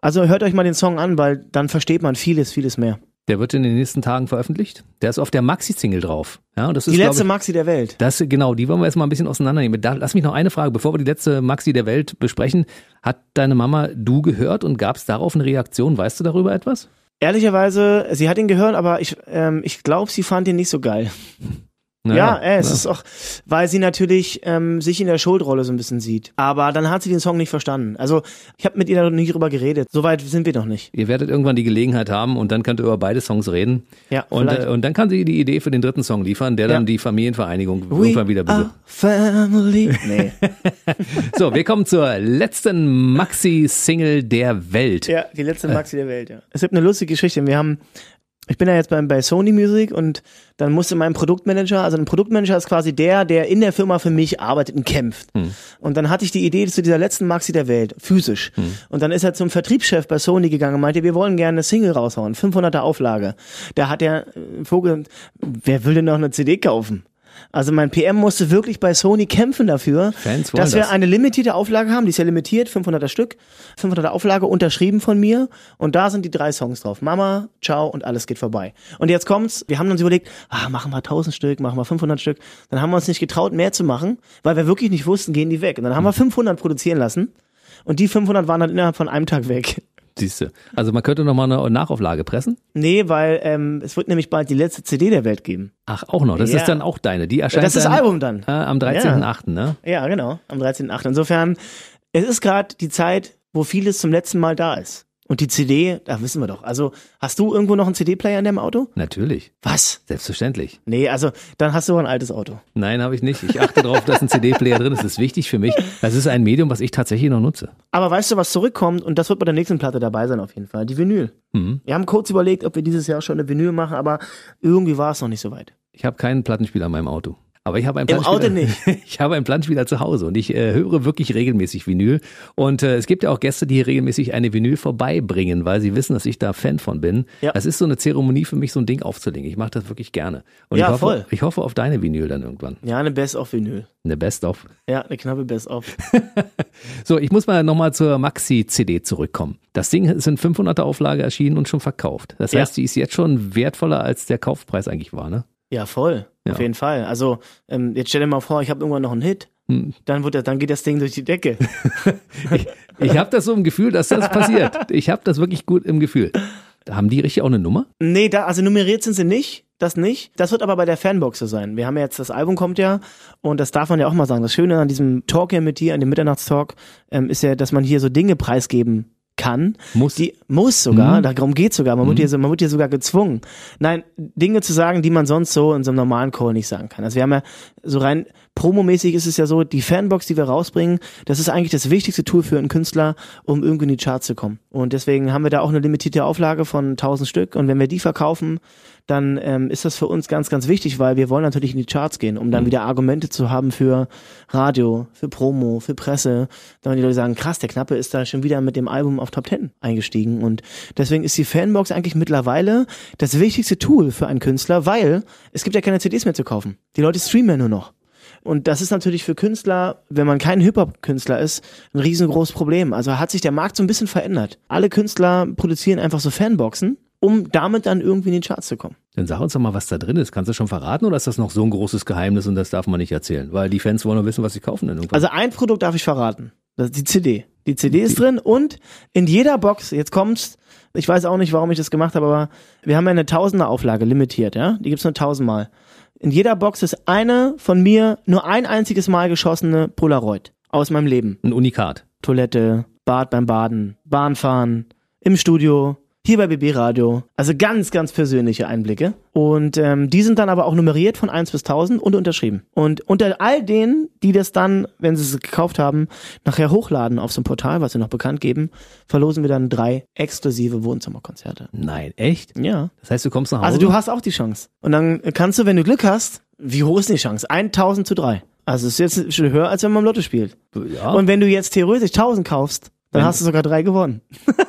Also hört euch mal den Song an, weil dann versteht man vieles, vieles mehr. Der wird in den nächsten Tagen veröffentlicht. Der ist auf der Maxi-Single drauf. Ja, das ist, Die letzte ich, Maxi der Welt. Das, genau, die wollen wir jetzt mal ein bisschen auseinandernehmen. Da, lass mich noch eine Frage, bevor wir die letzte Maxi der Welt besprechen. Hat deine Mama du gehört und gab es darauf eine Reaktion? Weißt du darüber etwas? Ehrlicherweise, sie hat ihn gehört, aber ich, ähm, ich glaube, sie fand ihn nicht so geil. Ja, äh, es ist auch, weil sie natürlich ähm, sich in der Schuldrolle so ein bisschen sieht. Aber dann hat sie den Song nicht verstanden. Also ich habe mit ihr noch nie drüber geredet. Soweit sind wir noch nicht. Ihr werdet irgendwann die Gelegenheit haben und dann könnt ihr über beide Songs reden. Ja, Und, äh, und dann kann sie die Idee für den dritten Song liefern, der dann Ja. die Familienvereinigung We irgendwann wieder besucht. family. Nee. So, wir kommen zur letzten Maxi-Single der Welt. ja, die letzte Maxi der Welt, ja. Es gibt eine lustige Geschichte. Wir haben, ich bin ja jetzt bei, bei Sony Music und dann musste mein Produktmanager, also ein Produktmanager ist quasi der, der in der Firma für mich arbeitet und kämpft. Und dann hatte ich die Idee zu dieser letzten Maxi der Welt, physisch. Und dann ist er zum Vertriebschef bei Sony gegangen und meinte, wir wollen gerne eine Single raushauen, 500er Auflage. Da hat der äh, Vogel, wer will denn noch eine CD kaufen? Also mein PM musste wirklich bei Sony kämpfen dafür, Fans dass wir das. eine limitierte Auflage haben. Die ist ja limitiert, 500er Stück, 500er Auflage unterschrieben von mir. Und da sind die drei Songs drauf. Mama, Ciao und alles geht vorbei. Und jetzt kommt's. Wir haben uns überlegt, ah, machen wir 1000 Stück, machen wir 500 Stück. Dann haben wir uns nicht getraut, mehr zu machen, weil wir wirklich nicht wussten, gehen die weg. Und dann haben wir 500 produzieren lassen. Und die 500 waren dann innerhalb von einem Tag weg. Siehste. Also man könnte noch mal eine Nachauflage pressen. Nee, weil ähm, es wird nämlich bald die letzte CD der Welt geben. Ach, auch noch. Das Ja. ist dann auch deine. Die erscheint Das ist das Album dann. Äh, am 13.8., ne? Ja, genau, am 13.8. Insofern, es ist gerade die Zeit, wo vieles zum letzten Mal da ist. Und die CD, da wissen wir doch. Also, hast du irgendwo noch einen CD-Player in deinem Auto? Natürlich. Was? Selbstverständlich. Nee, also, dann hast du ein altes Auto. Nein, habe ich nicht. Ich achte darauf, dass ein CD-Player drin ist. Das ist wichtig für mich. Das ist ein Medium, was ich tatsächlich noch nutze. Aber weißt du, was zurückkommt? Und das wird bei der nächsten Platte dabei sein auf jeden Fall. Die Vinyl. Mhm. Wir haben kurz überlegt, ob wir dieses Jahr schon eine Vinyl machen, aber irgendwie war es noch nicht so weit. Ich habe keinen Plattenspieler in meinem Auto. Aber ich habe einen Im Plattenspieler. Auto nicht. Ich habe einen Plattenspieler zu Hause und ich äh, höre wirklich regelmäßig Vinyl. Und äh, es gibt ja auch Gäste, die hier regelmäßig eine Vinyl vorbeibringen, weil sie wissen, dass ich da Fan von bin. Ja. Es ist so eine Zeremonie für mich, so ein Ding aufzulegen. Ich mache das wirklich gerne. Und Ja, ich hoffe, voll. ich hoffe auf deine Vinyl dann irgendwann. Ja, eine Best-of-Vinyl. Eine Best-of. Ja, eine knappe Best-of. So, ich muss mal nochmal zur Maxi-CD zurückkommen. Das Ding ist in 500er Auflage erschienen und schon verkauft. Das Ja. heißt, die ist jetzt schon wertvoller, als der Kaufpreis eigentlich war, ne? Ja, voll. Ja. Auf jeden Fall. Also, ähm, jetzt stell dir mal vor, ich habe irgendwann noch einen Hit. Hm. Dann, wird das, dann geht das Ding durch die Decke. Ich habe das so im Gefühl, dass das passiert. Ich habe das wirklich gut im Gefühl. Haben die richtig auch eine Nummer? Nee, da, also nummeriert sind sie nicht. Das nicht. Das wird aber bei der Fanbox so sein. Wir haben ja jetzt, das Album kommt ja und das darf man ja auch mal sagen. Das Schöne an diesem Talk hier mit dir, an dem Mitternachtstalk, ähm, ist ja, dass man hier so Dinge preisgeben kann. Muss. Die muss sogar, Mhm. darum geht's sogar. Man, wird hier, man wird hier sogar gezwungen. Nein, Dinge zu sagen, die man sonst so in so einem normalen Call nicht sagen kann. Also wir haben ja so rein promomäßig ist es ja so, die Fanbox, die wir rausbringen, das ist eigentlich das wichtigste Tool für einen Künstler, um irgendwie in die Charts zu kommen. Und deswegen haben wir da auch eine limitierte Auflage von 1000 Stück. Und wenn wir die verkaufen, dann ähm, ist das für uns ganz, ganz wichtig, weil wir wollen natürlich in die Charts gehen, um dann wieder Argumente zu haben für Radio, für Promo, für Presse. Dann die Leute sagen, krass, der Knappe ist da schon wieder mit dem Album auf Top 10 eingestiegen. Und deswegen ist die Fanbox eigentlich mittlerweile das wichtigste Tool für einen Künstler, weil es gibt ja keine CDs mehr zu kaufen. Die Leute streamen ja nur noch. Und das ist natürlich für Künstler, wenn man kein Hip-Hop-Künstler ist, ein riesengroßes Problem. Also hat sich der Markt so ein bisschen verändert. Alle Künstler produzieren einfach so Fanboxen, um damit dann irgendwie in die Charts zu kommen. Dann sag uns doch mal, was da drin ist. Kannst du schon verraten oder ist das noch so ein großes Geheimnis und das darf man nicht erzählen? Weil die Fans wollen nur wissen, was sie kaufen denn irgendwann. Also ein Produkt darf ich verraten. Das ist die CD. Die CD ist drin und in jeder Box, jetzt kommt's, ich weiß auch nicht, warum ich das gemacht habe, aber wir haben ja eine Tausender Auflage limitiert, ja? Die gibt's nur tausendmal. In jeder Box ist eine von mir nur ein einziges Mal geschossene Polaroid aus meinem Leben. ein Unikat. Toilette, Bad beim Baden, Bahnfahren, im Studio, hier bei BB Radio. Also ganz, ganz persönliche Einblicke. Und ähm, die sind dann aber auch nummeriert von 1 bis 1000 und unterschrieben. Und unter all denen, die das dann, wenn sie es gekauft haben, nachher hochladen auf so ein Portal, was wir noch bekannt geben, verlosen wir dann drei exklusive Wohnzimmerkonzerte. Nein, echt? Ja. Das heißt, du kommst nach Hause? Also du hast auch die Chance. Und dann kannst du, wenn du Glück hast, wie hoch ist die Chance? 1000 zu 3. Also es ist jetzt schon höher, als wenn man im Lotto spielt. ja. Und wenn du jetzt theoretisch 1000 kaufst, dann hast du sogar drei gewonnen.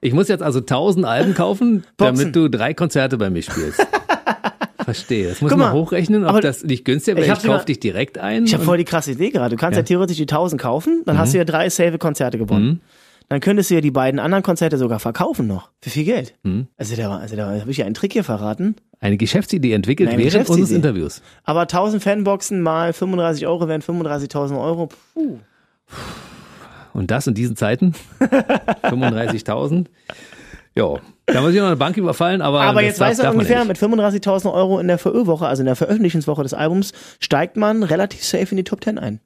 ich muss jetzt also 1000 Alben kaufen, Boxen. damit du drei Konzerte bei mir spielst. Verstehe. Das muss Guck man mal, hochrechnen, ob aber das nicht günstiger wäre. ich Ich, hab sogar- kauf dich direkt ein. Ich habe voll die krasse Idee gerade. Du kannst ja, Ja. theoretisch die 1000 kaufen, dann hast du ja drei safe Konzerte gewonnen. Mhm. Dann könntest du ja die beiden anderen Konzerte sogar verkaufen noch. Für viel Geld. Mhm. Also da, also da habe ich ja einen Trick hier verraten. eine Geschäftsidee entwickelt Eine während Geschäftsidee. unseres Interviews. Aber 1000 Fanboxen mal 35 Euro wären 35.000 Euro. Puh. Und das in diesen Zeiten? 35.000? Ja, da muss ich noch eine Bank überfallen, aber, Aber jetzt darf, weißt du darf man ungefähr, mit nicht. 35.000 Euro in der VÖ-Woche, also in der Veröffentlichungswoche des Albums, steigt man relativ safe in die Top 10 ein.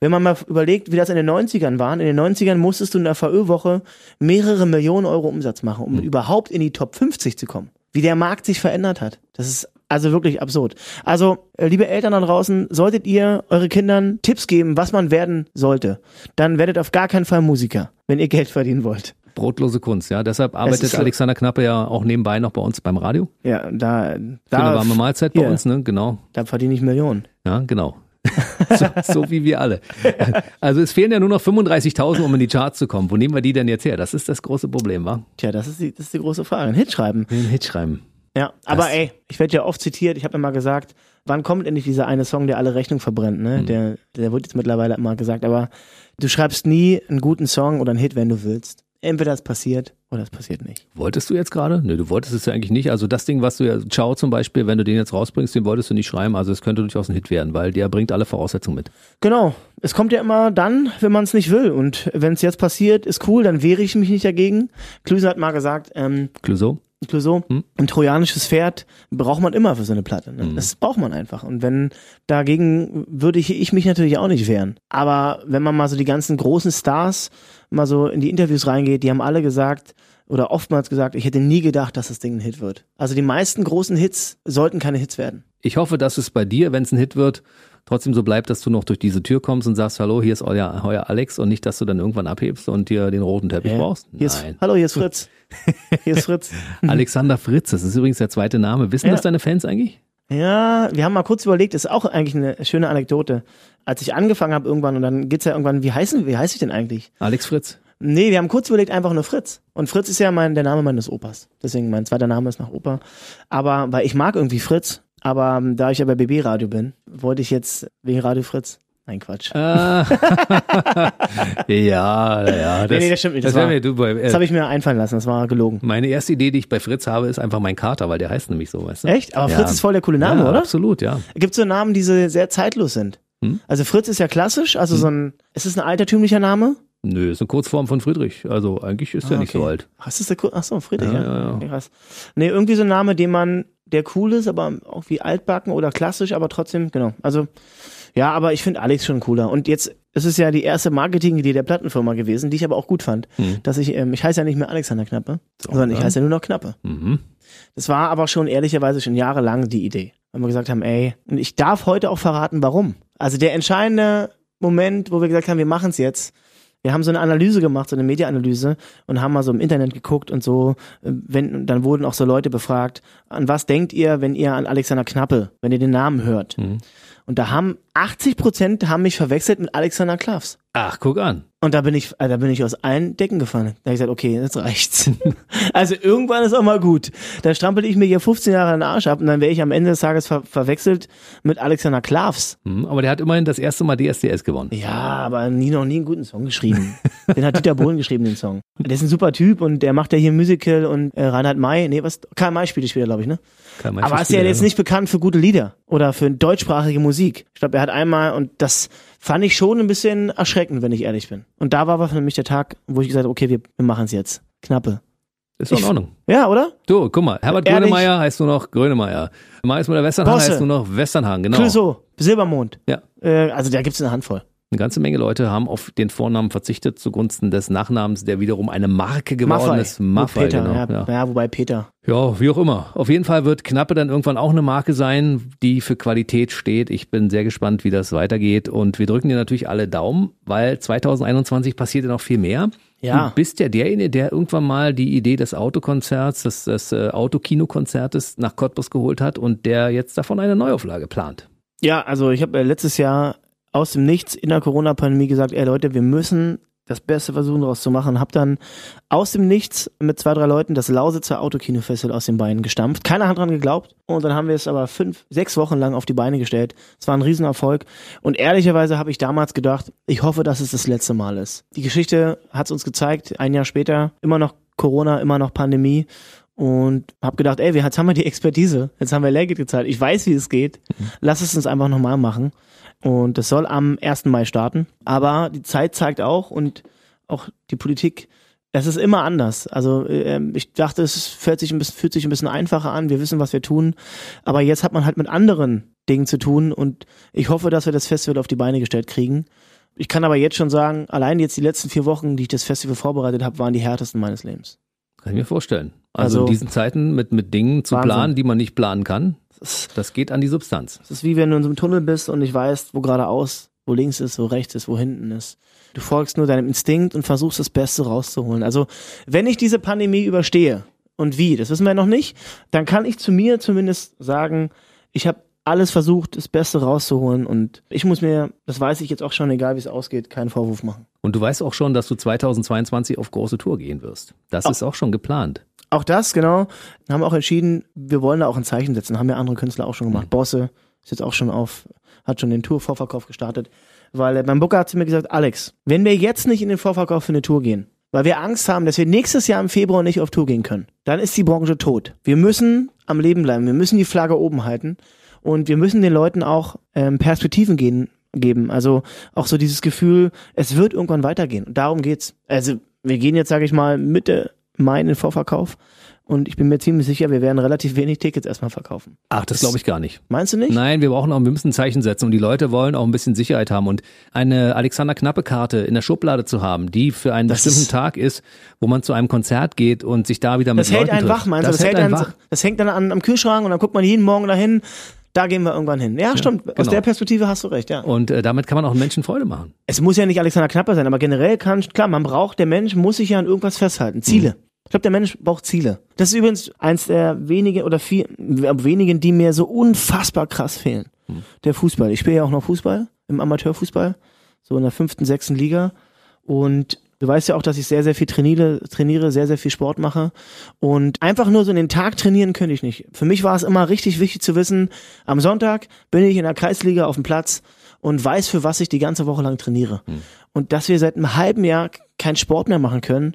Wenn man mal überlegt, wie das in den 90ern waren, in den 90ern musstest du in der VÖ-Woche mehrere Millionen Euro Umsatz machen, um überhaupt in die Top 50 zu kommen. Wie der Markt sich verändert hat. Das ist also wirklich absurd. Also, äh, liebe Eltern da draußen, solltet ihr eure Kindern Tipps geben, was man werden sollte, dann werdet auf gar keinen Fall Musiker, wenn ihr Geld verdienen wollt. Brotlose Kunst, ja. Deshalb arbeitet. Alexander Knappe ja auch nebenbei noch bei uns beim Radio. Ja, da, Für eine da, warme Mahlzeit bei hier. uns, ne? Genau. da verdiene ich Millionen. Ja, genau. so, so wie wir alle. Also es fehlen ja nur noch 35.000, um in die Charts zu kommen. Wo nehmen wir die denn jetzt her? Das ist das große Problem, wa? Tja, das ist die, das ist die große Frage. Ein Hit schreiben. Den Hit schreiben. Ja, aber Das- ey, ich werde ja oft zitiert. Ich habe immer gesagt, wann kommt endlich dieser eine Song, der alle Rechnung verbrennt, ne? Mhm. Der, der wird jetzt mittlerweile immer gesagt, aber du schreibst nie einen guten Song oder einen Hit, wenn du willst. Entweder es passiert oder es passiert nicht. Wolltest du jetzt gerade? Nee, du wolltest es ja eigentlich nicht. Also das Ding, was du ja, Ciao zum Beispiel, wenn du den jetzt rausbringst, den wolltest du nicht schreiben. Also es könnte durchaus ein Hit werden, weil der bringt alle Voraussetzungen mit. Genau. Es kommt ja immer dann, wenn man es nicht will. Und wenn es jetzt passiert, ist cool, dann wehre ich mich nicht dagegen. Klüse hat mal gesagt, ähm, Clouseau? Clouseau, Hm? ein trojanisches Pferd braucht man immer für so eine Platte. Ne? Mhm. Das braucht man einfach. Und wenn dagegen würde ich, ich mich natürlich auch nicht wehren. Aber wenn man mal so die ganzen großen Stars mal so in die Interviews reingeht, die haben alle gesagt oder oftmals gesagt, ich hätte nie gedacht, dass das Ding ein Hit wird. Also die meisten großen Hits sollten keine Hits werden. Ich hoffe, dass es bei dir, wenn es ein Hit wird, trotzdem so bleibt, dass du noch durch diese Tür kommst und sagst, hallo, hier ist euer, euer Alex und nicht, dass du dann irgendwann abhebst und dir den roten Teppich Ja. brauchst. Hier ist, Nein. hallo, hier ist Fritz. Hier ist Fritz. Alexander Fritz, das ist übrigens der zweite Name. Wissen Ja. das deine Fans eigentlich? Ja, wir haben mal kurz überlegt, ist auch eigentlich eine schöne Anekdote. Als ich angefangen habe irgendwann und dann geht's ja irgendwann, wie heißen, wie heiße ich denn eigentlich? Alex Fritz. Nee, wir haben kurz überlegt, einfach nur Fritz. Und Fritz ist ja mein, der Name meines Opas. Deswegen mein zweiter Name ist nach Opa. Aber, weil ich mag irgendwie Fritz. Aber ähm, da ich ja bei BB Radio bin, wollte ich jetzt wegen Radio Fritz. Nein, Quatsch. Ah. ja, ja. Das, nee, das stimmt nicht. Das, Das äh, Das habe ich mir einfallen lassen, das war gelogen. meine erste Idee, die ich bei Fritz habe, ist einfach mein Kater, weil der heißt nämlich so, weißt du? Echt? Aber Ja. Fritz ist voll der coole Name, ja, oder? Absolut, ja. Gibt so Namen, die so sehr zeitlos sind. Hm? Also Fritz ist ja klassisch, also so ein, ist es ein altertümlicher Name? Nö, ist eine Kurzform von Friedrich. Also eigentlich ist der Ah, nicht so okay. alt. Ach, ist der, Ku- ach so, Friedrich, Ja, ja. ja. Okay, krass. Nee, irgendwie so ein Name, den man, der cool ist, aber auch wie altbacken oder klassisch, aber trotzdem, genau. Also, ja, aber ich finde Alex schon cooler. Und jetzt, es ist ja die erste Marketingidee der Plattenfirma gewesen, die ich aber auch gut fand. Hm. Dass ich, ähm, ich heiße ja nicht mehr Alexander Knappe, sondern ich dann? heiße ja nur noch Knappe. Mhm. Das war aber schon ehrlicherweise schon jahrelang die Idee. Weil wir gesagt haben, ey, und ich darf heute auch verraten, warum. Also der entscheidende Moment, wo wir gesagt haben, wir machen es jetzt. Wir haben so eine Analyse gemacht, so eine Media-Analyse und haben mal so im Internet geguckt und so, äh, wenn, dann wurden auch so Leute befragt, an was denkt ihr, wenn ihr an Alexander Knappe, wenn ihr den Namen hört? Mhm. Und da haben 80 Prozent haben mich verwechselt mit Alexander Klavs. Ach, guck an. Und da bin ich, äh, da bin ich aus allen Decken gefallen. Da habe ich gesagt, okay, jetzt reicht's. also irgendwann ist auch mal gut. Da strampel ich mir hier 15 Jahre den Arsch ab und dann wäre ich am Ende des Tages ver verwechselt mit Alexander Klavs. Mhm. Aber der hat immerhin das erste Mal DSDS gewonnen. Ja, aber nie noch nie einen guten Song geschrieben. den hat Dieter Bohlen geschrieben, den Song. Der ist ein super Typ und der macht ja hier ein Musical und äh, Reinhard May, nee, was, Karl May spielt später, glaube ich, ne? Kein Aber ist ja jetzt nicht bekannt für gute Lieder oder für deutschsprachige Musik. Ich glaube, er hat einmal, und das fand ich schon ein bisschen erschreckend, wenn ich ehrlich bin. Und da war für mich der Tag, wo ich gesagt habe, okay, wir, wir machen es jetzt. Knappe. Ist doch in Ordnung. Ja, oder? Du, guck mal, Herbert Ehrlich? Grönemeyer heißt nur noch Grönemeyer. Mais mit der Westernhang Bosse. heißt nur noch Westernhang, genau. Clouseau, Silbermond. Ja. Äh, also da gibt's eine Handvoll. Eine ganze Menge Leute haben auf den Vornamen verzichtet zugunsten des Nachnamens, der wiederum eine Marke geworden Maffei. ist. Maffei, Peter, genau. ja, Ja. ja. wobei Peter. ja, wie auch immer. Auf jeden Fall wird Knappe dann irgendwann auch eine Marke sein, die für Qualität steht. Ich bin sehr gespannt, wie das weitergeht. Und wir drücken dir natürlich alle Daumen, weil 2021 passiert ja noch viel mehr. Ja. Du bist ja derjenige, der irgendwann mal die Idee des Autokonzerts, des, des äh, Autokinokonzertes nach Cottbus geholt hat und der jetzt davon eine Neuauflage plant. Ja, also ich habe äh, letztes Jahr aus dem Nichts in der Corona-Pandemie gesagt, ey Leute, wir müssen das Beste versuchen daraus zu machen. Hab dann aus dem Nichts mit zwei, drei Leuten das Lausitzer Autokino-Festival aus den Beinen gestampft. Keiner hat dran geglaubt. Und dann haben wir es aber fünf, sechs Wochen lang auf die Beine gestellt. Es war ein Riesenerfolg. Und ehrlicherweise habe ich damals gedacht, ich hoffe, dass es das letzte Mal ist. Die Geschichte hat es uns gezeigt, ein Jahr später, immer noch Corona, immer noch Pandemie. Und habe gedacht, ey, wir, jetzt haben wir die Expertise, jetzt haben wir Lehrgeld gezahlt, ich weiß, wie es geht, lass es uns einfach nochmal machen. Und das soll am 1. Mai starten. Aber die Zeit zeigt auch und auch die Politik, es ist immer anders. Also ähm, ich dachte, es fühlt sich, ein bisschen, fühlt sich ein bisschen einfacher an, wir wissen, was wir tun. Aber jetzt hat man halt mit anderen Dingen zu tun und ich hoffe, dass wir das Festival auf die Beine gestellt kriegen. Ich kann aber jetzt schon sagen, allein jetzt die letzten vier Wochen, die ich das Festival vorbereitet habe, waren die härtesten meines Lebens. Kann ich mir vorstellen. Also, Also- in diesen Zeiten mit, mit Dingen zu Wahnsinn. planen, die man nicht planen kann, ist, das geht an die Substanz. das ist wie wenn du in so einem Tunnel bist und nicht weißt, wo geradeaus, wo links ist, wo rechts ist, wo hinten ist. Du folgst nur deinem Instinkt und versuchst das Beste rauszuholen. Also, wenn ich diese Pandemie überstehe und wie, das wissen wir noch nicht, dann kann ich zu mir zumindest sagen, ich habe alles versucht, das Beste rauszuholen und ich muss mir, das weiß ich jetzt auch schon, egal wie es ausgeht, keinen Vorwurf machen. Und du weißt auch schon, dass du 2022 auf große Tour gehen wirst. Das Oh. ist auch schon geplant. Auch das, genau, haben auch entschieden, wir wollen da auch ein Zeichen setzen, haben ja andere Künstler auch schon gemacht. Bosse, Ist jetzt auch schon auf, hat schon den Tour-Vorverkauf gestartet. Weil äh, mein Booker hat zu mir gesagt, Alex, wenn wir jetzt nicht in den Vorverkauf für eine Tour gehen, weil wir Angst haben, dass wir nächstes Jahr im Februar nicht auf Tour gehen können, dann ist die Branche tot. Wir müssen am Leben bleiben, wir müssen die Flagge oben halten und wir müssen den Leuten auch ähm, Perspektiven gehen, geben. Also auch so dieses Gefühl, es wird irgendwann weitergehen. Und darum geht's. Also wir gehen jetzt, sage ich mal, Mitte Mai in den Vorverkauf. Und ich bin mir ziemlich sicher, wir werden relativ wenig Tickets erstmal verkaufen. Ach, das glaube ich gar nicht. Meinst du nicht? Nein, wir brauchen auch, wir müssen ein Zeichen setzen und die Leute wollen auch ein bisschen Sicherheit haben und eine Alexander Knappe Karte in der Schublade zu haben, die für einen Das bestimmten Tag ist, wo man zu einem Konzert geht und sich da wieder mit Das hält Leuten einen trifft. wach, meinst du? Das, hält einen wach. das hängt dann an, am Kühlschrank und dann guckt man jeden Morgen dahin. Da gehen wir irgendwann hin. Ja, stimmt. Aus genau. der Perspektive hast du recht, ja. Und äh, damit kann man auch Menschen Freude machen. Es muss ja nicht Alexander Knapper sein, aber generell kann, klar, man braucht, der Mensch muss sich ja an irgendwas festhalten. Ziele. Ich glaube, der Mensch braucht Ziele. Das ist übrigens eins der wenigen oder vier, wenigen, die mir so unfassbar krass fehlen. Der Fußball. Ich spiele ja auch noch Fußball, im Amateurfußball, so in der fünften, sechsten Liga. Und du weißt ja auch, dass ich sehr, sehr viel trainiere, trainiere, sehr, sehr viel Sport mache. Und einfach nur so in den Tag trainieren könnte ich nicht. Für mich war es immer richtig wichtig zu wissen, am Sonntag bin ich in der Kreisliga auf dem Platz und weiß, für was ich die ganze Woche lang trainiere. Und dass wir seit einem halben Jahr keinen Sport mehr machen können,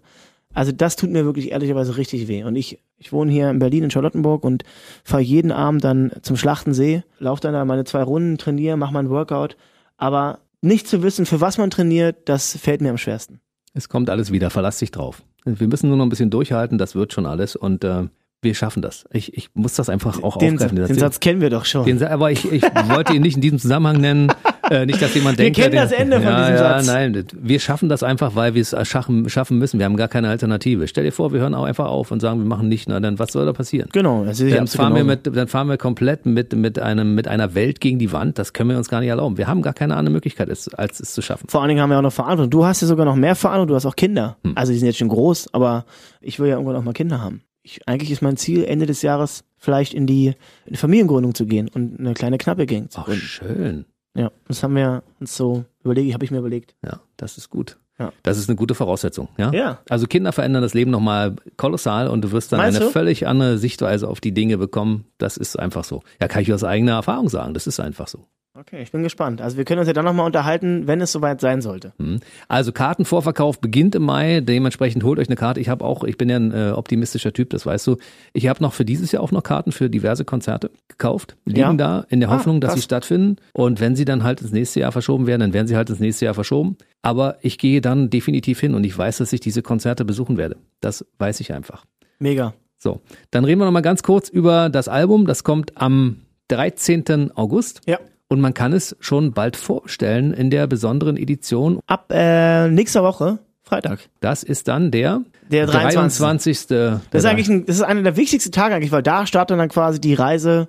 also das tut mir wirklich ehrlicherweise richtig weh. Und ich, ich wohne hier in Berlin in Charlottenburg und fahre jeden Abend dann zum Schlachtensee, laufe dann da meine zwei Runden, trainiere, mache mein Workout. Aber nicht zu wissen, für was man trainiert, das fällt mir am schwersten. Es kommt alles wieder, verlass dich drauf. Wir müssen nur noch ein bisschen durchhalten, das wird schon alles und äh, wir schaffen das. Ich, ich muss das einfach auch Den, aufgreifen. den Satz kennen wir doch schon. Den, aber ich, ich wollte ihn nicht in diesem Zusammenhang nennen. Äh, nicht, dass jemand Wir denkt. kennen ja, das Ende von ja, diesem ja, Satz. Nein, wir schaffen das einfach, weil wir es schaffen, schaffen müssen. Wir haben gar keine Alternative. Stell dir vor, wir hören auch einfach auf und sagen, wir machen nicht. Na, dann was soll da passieren? genau, das ist Dann fahren, wir mit, dann fahren wir komplett mit, mit, einem, mit einer Welt gegen die Wand. Das können wir uns gar nicht erlauben. Wir haben gar keine andere Möglichkeit, es, als es zu schaffen. Vor allen Dingen haben wir auch noch Verantwortung. Du hast ja sogar noch mehr Verantwortung, du hast auch Kinder. Hm. Also die sind jetzt schon groß, aber ich will ja irgendwann auch mal Kinder haben. Ich, eigentlich ist mein Ziel, Ende des Jahres vielleicht in die, in die Familiengründung zu gehen und eine kleine knappe Gang zu Ach, gründen. schön. Ja, das haben wir uns so überlegt, habe ich mir überlegt. Ja, das ist gut. Ja. Das ist eine gute Voraussetzung. Ja? Ja. Also Kinder verändern das Leben nochmal kolossal und du wirst dann Meinst eine du? völlig andere Sichtweise auf die Dinge bekommen. Das ist einfach so. Ja, kann ich aus eigener Erfahrung sagen. Das ist einfach so. Okay, ich bin gespannt. Also wir können uns ja dann nochmal unterhalten, wenn es soweit sein sollte. Mhm. Also Kartenvorverkauf beginnt im Mai. Dementsprechend holt euch eine Karte. Ich habe auch, ich bin ja ein äh, optimistischer Typ, das weißt du. Ich habe noch für dieses Jahr auch noch Karten für diverse Konzerte gekauft. Liegen Ja. da in der Ah, Hoffnung, dass krass. sie stattfinden. Und wenn sie dann halt ins nächste Jahr verschoben werden, dann werden sie halt ins nächste Jahr verschoben. Aber ich gehe dann definitiv hin und ich weiß, dass ich diese Konzerte besuchen werde. Das weiß ich einfach. Mega. So, dann reden wir noch mal ganz kurz über das Album. Das kommt am 13. August. Ja. Und man kann es schon bald vorstellen in der besonderen Edition. Ab äh, nächster Woche, Freitag. Das ist dann der, Der 23. 23. Das ist eigentlich ein, das ist einer der wichtigsten Tage eigentlich, weil da startet dann quasi die Reise,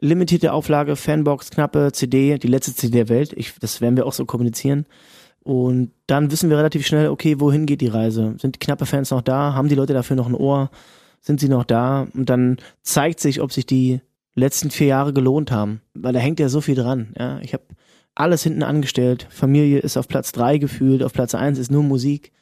limitierte Auflage, Fanbox, knappe CD, die letzte CD der Welt. Ich, das werden wir auch so kommunizieren. Und dann wissen wir relativ schnell, okay, wohin geht die Reise? Sind die knappe Fans noch da? Haben die Leute dafür noch ein Ohr? Sind sie noch da? Und dann zeigt sich, ob sich die letzten vier Jahre gelohnt haben. Weil da hängt ja so viel dran. Ja, ich habe alles hinten angestellt. Familie ist auf Platz drei gefühlt, auf Platz eins ist nur Musik.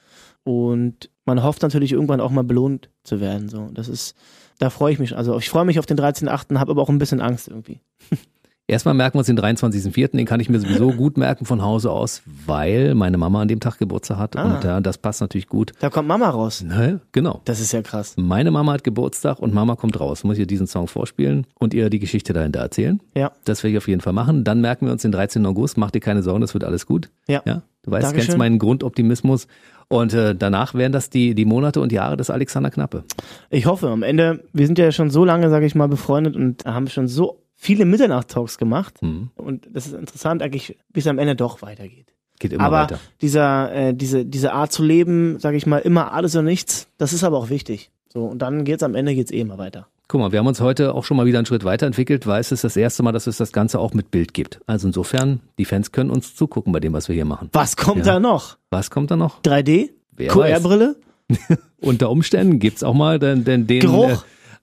Und man hofft natürlich irgendwann auch mal belohnt zu werden. So, das ist, da freue ich mich. Also ich freue mich auf den 13.8., habe aber auch ein bisschen Angst irgendwie. Erstmal merken wir uns den 23.04., den kann ich mir sowieso gut merken von Hause aus, weil meine Mama an dem Tag Geburtstag hat Ah. und ja, das passt natürlich gut. Da kommt Mama raus. Ne? Genau. Das ist ja krass. Meine Mama hat Geburtstag und Mama kommt raus. Muss ihr diesen Song vorspielen und ihr die Geschichte dahinter erzählen. Ja. Das werde ich auf jeden Fall machen. Dann merken wir uns den 13. August. Mach dir keine Sorgen, das wird alles gut. Ja. Ja. Du weißt, Dankeschön. kennst meinen Grundoptimismus. Und äh, danach wären das die, die Monate und Jahre des Alexander Knappe. Ich hoffe, am Ende, wir sind ja schon so lange, sage ich mal, befreundet und haben schon so viele Mitternacht-Talks gemacht. Mhm. Und das ist interessant eigentlich, wie es am Ende doch weitergeht. Geht immer aber weiter. dieser, äh, diese, diese Art zu leben, sage ich mal, immer alles oder nichts, das ist aber auch wichtig. So, und dann geht's am Ende geht's eh immer weiter. Guck mal, wir haben uns heute auch schon mal wieder einen Schritt weiterentwickelt, weil es ist das erste Mal, dass es das Ganze auch mit Bild gibt. Also insofern, die Fans können uns zugucken bei dem, was wir hier machen. Was kommt Ja. da noch? Was kommt da noch? 3D? Wer QR-Brille? Unter Umständen gibt's auch mal den, den, den Geruch? Äh,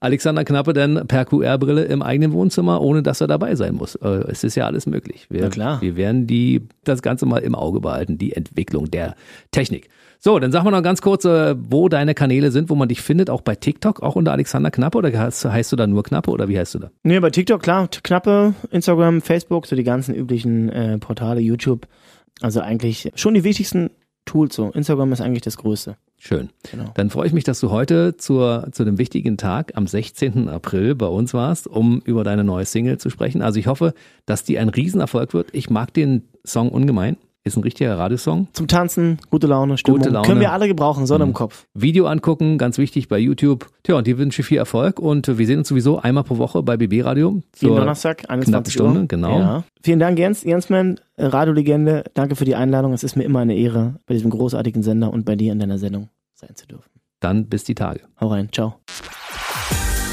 Alexander Knappe dann per QR-Brille im eigenen Wohnzimmer, ohne dass er dabei sein muss. Äh, es ist ja alles möglich. Wir, Na klar. wir werden die, das Ganze mal im Auge behalten, die Entwicklung der Technik. So, dann sag mal noch ganz kurz, äh, wo deine Kanäle sind, wo man dich findet, auch bei TikTok, auch unter Alexander Knappe oder heißt, heißt du da nur Knappe oder wie heißt du da? Nee, bei TikTok, klar, Knappe, Instagram, Facebook, so die ganzen üblichen äh, Portale, YouTube. Also eigentlich schon die wichtigsten Tools so. Instagram ist eigentlich das Größte. Schön. Genau. Dann freue ich mich, dass du heute zur, zu dem wichtigen Tag am 16. April bei uns warst, um über deine neue Single zu sprechen. Also ich hoffe, dass die ein Riesenerfolg wird. Ich mag den Song ungemein. Ist ein richtiger Radiosong. Zum Tanzen, gute Laune, Stimmung. Gute Laune. Können wir alle gebrauchen, Sonne im Kopf. Video angucken, ganz wichtig bei YouTube. Tja, und dir wünsche ich viel Erfolg und wir sehen uns sowieso einmal pro Woche bei BB Radio. Jeden Donnerstag, 21 knappen Stunde, Uhr. genau. Ja. Vielen Dank, Jens, Jensmann, Radiolegende. Danke für die Einladung. Es ist mir immer eine Ehre, bei diesem großartigen Sender und bei dir in deiner Sendung sein zu dürfen. Dann bis die Tage. Hau rein, ciao.